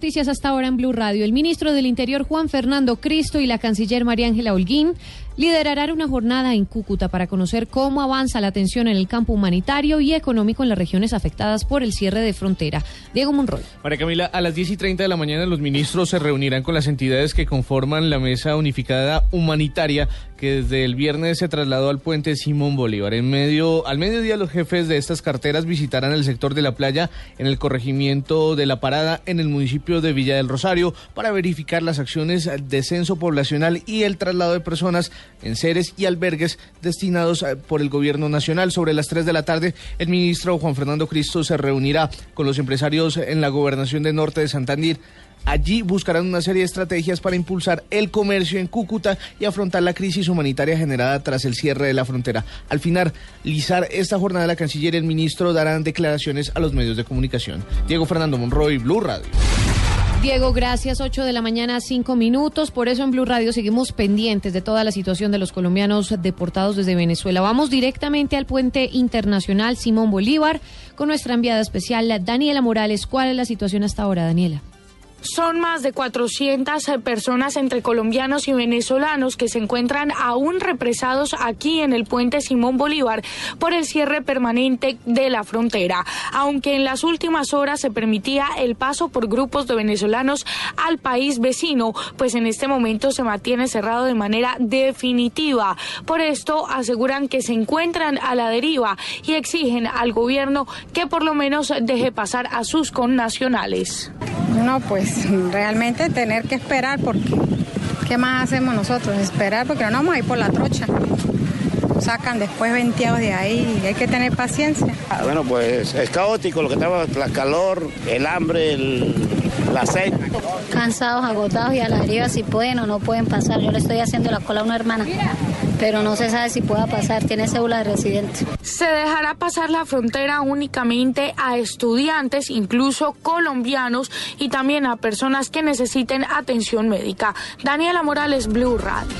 Noticias hasta ahora en Blue Radio. El ministro del Interior Juan Fernando Cristo y la canciller María Ángela Holguín liderarán una jornada en Cúcuta para conocer cómo avanza la atención en el campo humanitario y económico en las regiones afectadas por el cierre de frontera. Diego Monroy. María Camila, a las 10 y 30 de la mañana los ministros se reunirán con las entidades que conforman la Mesa Unificada Humanitaria que desde el viernes se trasladó al puente Simón Bolívar. En medio, al mediodía los jefes de estas carteras visitarán el sector de la playa en el corregimiento de la parada en el municipio de Villa del Rosario para verificar las acciones de censo poblacional y el traslado de personas en seres y albergues destinados eh, por el gobierno nacional. Sobre las 3 de la tarde, el ministro Juan Fernando Cristo se reunirá con los empresarios en la gobernación de Norte de Santander Allí buscarán una serie de estrategias para impulsar el comercio en Cúcuta y afrontar la crisis humanitaria generada tras el cierre de la frontera. Al finalizar esta jornada, la canciller y el ministro darán declaraciones a los medios de comunicación. Diego Fernando Monroy, Blue Radio. Diego, gracias. 8 de la mañana, 5 minutos. Por eso en Blue Radio seguimos pendientes de toda la situación de los colombianos deportados desde Venezuela. Vamos directamente al puente internacional Simón Bolívar con nuestra enviada especial, Daniela Morales. ¿Cuál es la situación hasta ahora, Daniela? Son más de 400 eh, personas entre colombianos y venezolanos que se encuentran aún represados aquí en el puente Simón Bolívar por el cierre permanente de la frontera. Aunque en las últimas horas se permitía el paso por grupos de venezolanos al país vecino, pues en este momento se mantiene cerrado de manera definitiva. Por esto aseguran que se encuentran a la deriva y exigen al gobierno que por lo menos deje pasar a sus connacionales. No, pues realmente tener que esperar porque ¿qué más hacemos nosotros? Esperar porque no vamos a ir por la trocha. Sacan después venteados de ahí y hay que tener paciencia. Ah, bueno, pues es caótico lo que estaba, la calor, el hambre, el, la sed. Cansados, agotados y a la deriva si pueden o no pueden pasar. Yo le estoy haciendo la cola a una hermana pero no se sabe si pueda pasar, tiene cédula de residente. Se dejará pasar la frontera únicamente a estudiantes, incluso colombianos, y también a personas que necesiten atención médica. Daniela Morales, Blue Radio.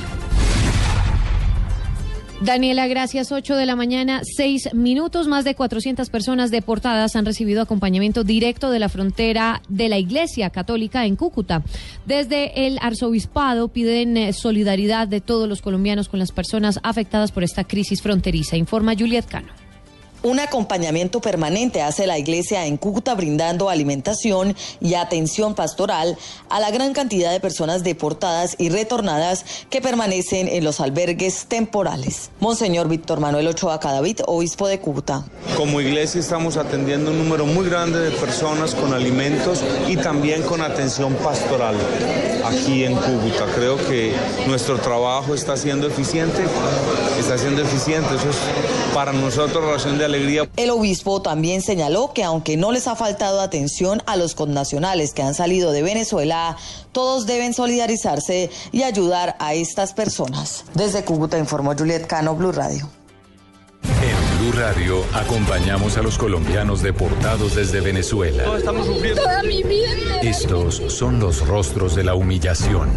Daniela, gracias. 8 de la mañana, 6 minutos. Más de 400 personas deportadas han recibido acompañamiento directo de la frontera de la Iglesia Católica en Cúcuta. Desde el arzobispado piden eh, solidaridad de todos los colombianos con las personas afectadas por esta crisis fronteriza, informa Juliet Cano. Un acompañamiento permanente hace la iglesia en Cúcuta brindando alimentación y atención pastoral a la gran cantidad de personas deportadas y retornadas que permanecen en los albergues temporales. Monseñor Víctor Manuel Ochoa Cadavid, obispo de Cúcuta. Como iglesia estamos atendiendo un número muy grande de personas con alimentos y también con atención pastoral aquí en Cúcuta. Creo que nuestro trabajo está siendo eficiente, está siendo eficiente. Eso es para nosotros relación de alegría. El obispo también señaló que aunque no les ha faltado atención a los connacionales que han salido de Venezuela, todos deben solidarizarse y ayudar a estas personas. Desde Cúcuta informó Juliet Cano, Blue Radio. Blue Radio acompañamos a los colombianos deportados desde Venezuela. estamos sufriendo. Toda mi vida. Estos son los rostros de la humillación.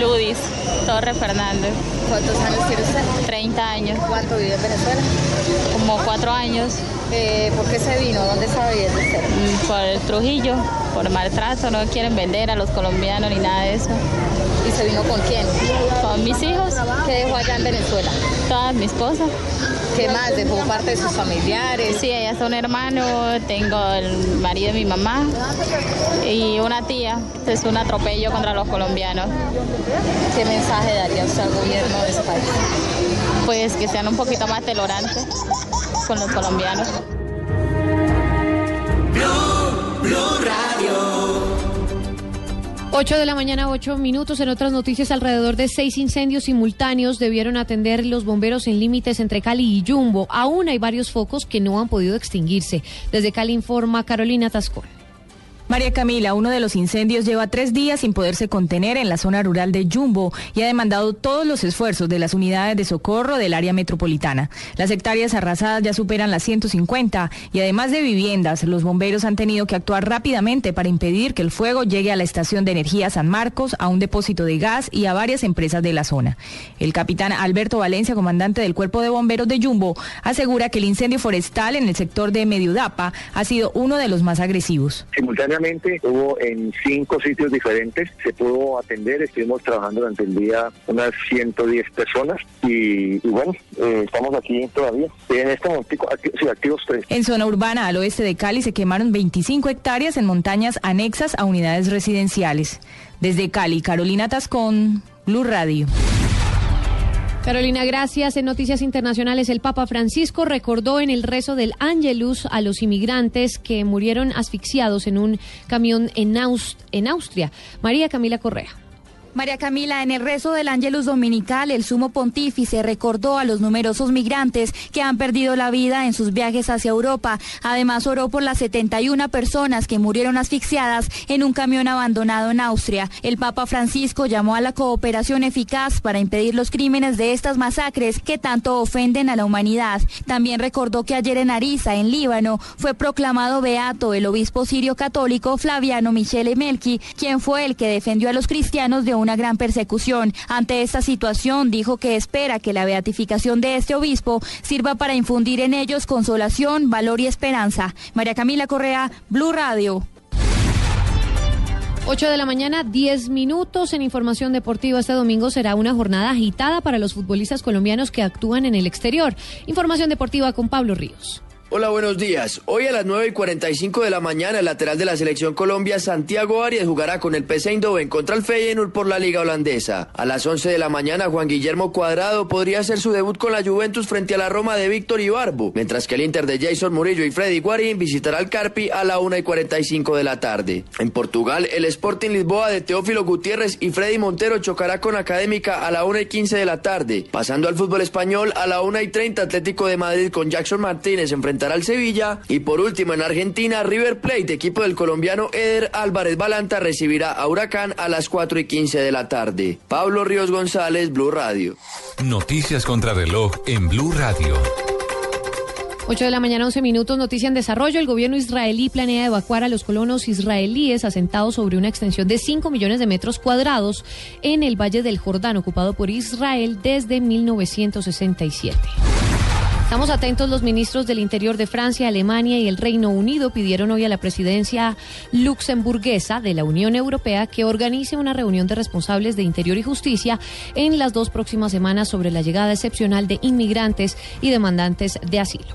Ludis, Torre Fernández. ¿Cuántos años tiene usted? 30 años. ¿Cuánto vive en Venezuela? Como cuatro años. Eh, ¿Por qué se vino? ¿Dónde estaba viviendo usted? Mm, Por el Trujillo, por maltrato, no quieren vender a los colombianos ni nada de eso. ¿Y se vino con quién? Con mis hijos. ¿Qué dejó allá en Venezuela? Todas mi esposa. ¿Qué más? ¿Dejó parte de sus familiares? Sí, ellas son hermanos, tengo el marido de mi mamá y una tía. Es un atropello contra los colombianos. ¿Qué mensaje daría usted al gobierno de ese país? Pues que sean un poquito más tolerantes con los colombianos. 8 de la mañana, 8 minutos. En otras noticias, alrededor de seis incendios simultáneos debieron atender los bomberos en límites entre Cali y Jumbo. Aún hay varios focos que no han podido extinguirse. Desde Cali informa Carolina Tascón. María Camila, uno de los incendios lleva tres días sin poderse contener en la zona rural de Jumbo y ha demandado todos los esfuerzos de las unidades de socorro del área metropolitana. Las hectáreas arrasadas ya superan las 150 y además de viviendas, los bomberos han tenido que actuar rápidamente para impedir que el fuego llegue a la estación de energía San Marcos, a un depósito de gas y a varias empresas de la zona. El capitán Alberto Valencia, comandante del Cuerpo de Bomberos de Jumbo, asegura que el incendio forestal en el sector de Mediudapa ha sido uno de los más agresivos. Hubo en cinco sitios diferentes, se pudo atender, estuvimos trabajando durante el día unas 110 personas y, bueno, eh, estamos aquí todavía. En este momento sí, activos tres. En zona urbana al oeste de Cali se quemaron 25 hectáreas en montañas anexas a unidades residenciales. Desde Cali, Carolina Tascón, Blue Radio. Carolina, gracias. En Noticias Internacionales, el Papa Francisco recordó en el rezo del Angelus a los inmigrantes que murieron asfixiados en un camión en, en Austria. María Camila Correa. María Camila, en el rezo del Ángelus Dominical, el sumo pontífice recordó a los numerosos migrantes que han perdido la vida en sus viajes hacia Europa. Además, oró por las 71 personas que murieron asfixiadas en un camión abandonado en Austria. El Papa Francisco llamó a la cooperación eficaz para impedir los crímenes de estas masacres que tanto ofenden a la humanidad. También recordó que ayer en Ariza, en Líbano, fue proclamado beato el obispo sirio católico Flaviano Michele Melchi, quien fue el que defendió a los cristianos de un una gran persecución. Ante esta situación, dijo que espera que la beatificación de este obispo sirva para infundir en ellos consolación, valor y esperanza. María Camila Correa, Blue Radio. 8 de la mañana, 10 minutos en información deportiva. Este domingo será una jornada agitada para los futbolistas colombianos que actúan en el exterior. Información deportiva con Pablo Ríos. Hola, buenos días. Hoy a las 9 y 45 de la mañana, el lateral de la selección Colombia, Santiago Arias, jugará con el PC Eindhoven contra el Feyenoord por la Liga Holandesa. A las 11 de la mañana, Juan Guillermo Cuadrado podría hacer su debut con la Juventus frente a la Roma de Víctor Ibarbo, mientras que el Inter de Jason Murillo y Freddy Guarín visitará al Carpi a la 1 y 45 de la tarde. En Portugal, el Sporting Lisboa de Teófilo Gutiérrez y Freddy Montero chocará con Académica a la 1 y 15 de la tarde. Pasando al fútbol español, a la 1 y 30 Atlético de Madrid con Jackson Martínez al Sevilla. Y por último, en Argentina, River Plate, equipo del colombiano Eder Álvarez Balanta, recibirá a Huracán a las 4 y 15 de la tarde. Pablo Ríos González, Blue Radio. Noticias contra reloj en Blue Radio. 8 de la mañana, 11 minutos, noticia en desarrollo. El gobierno israelí planea evacuar a los colonos israelíes asentados sobre una extensión de 5 millones de metros cuadrados en el Valle del Jordán, ocupado por Israel desde 1967. Estamos atentos, los ministros del Interior de Francia, Alemania y el Reino Unido pidieron hoy a la presidencia luxemburguesa de la Unión Europea que organice una reunión de responsables de Interior y Justicia en las dos próximas semanas sobre la llegada excepcional de inmigrantes y demandantes de asilo.